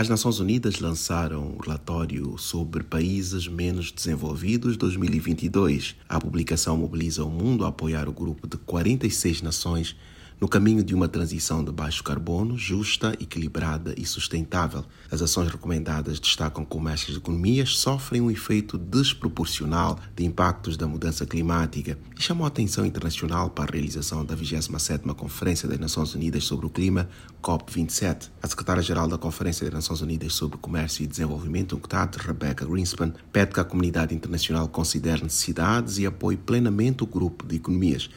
As Nações Unidas lançaram o relatório sobre países menos desenvolvidos 2022. A publicação mobiliza o mundo a apoiar o grupo de 46 nações no caminho de uma transição de baixo carbono, justa, equilibrada e sustentável. As ações recomendadas destacam como estas economias sofrem um efeito desproporcional de impactos da mudança climática e chamam a atenção internacional para a realização da 27ª Conferência das Nações Unidas sobre o Clima, COP27. A secretária-geral da Conferência das Nações Unidas sobre Comércio e Desenvolvimento, UNCTAD, Rebecca Greenspan, pede que a comunidade internacional considere necessidades e apoie plenamente o grupo de economias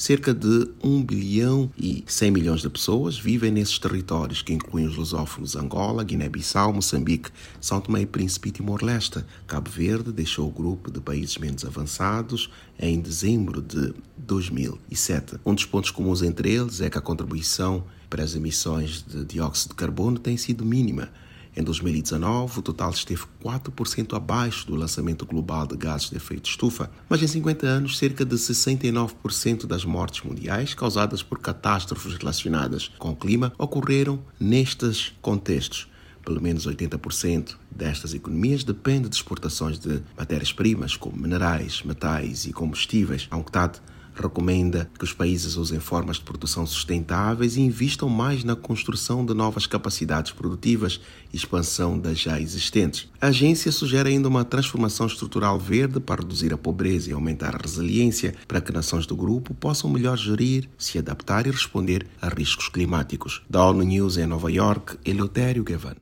Cerca de 1 bilhão e 100 milhões de pessoas vivem nesses territórios, que incluem os lusófonos Angola, Guiné-Bissau, Moçambique, São Tomé e Príncipe e Timor-Leste. Cabo Verde deixou o grupo de países menos avançados em dezembro de 2007. Um dos pontos comuns entre eles é que a contribuição para as emissões de dióxido de carbono tem sido mínima em 2019, o total esteve 4% abaixo do lançamento global de gases de efeito estufa, mas em 50 anos, cerca de 69% das mortes mundiais causadas por catástrofes relacionadas com o clima ocorreram nestes contextos. Pelo menos 80% destas economias depende de exportações de matérias-primas, como minerais, metais e combustíveis. A UNCTAD recomenda que os países usem formas de produção sustentáveis e investam mais na construção de novas capacidades produtivas e expansão das já existentes. A agência sugere ainda uma transformação estrutural verde para reduzir a pobreza e aumentar a resiliência para que nações do grupo possam melhor gerir, se adaptar e responder a riscos climáticos. Da ONU News em Nova York, Eleutério Gavan.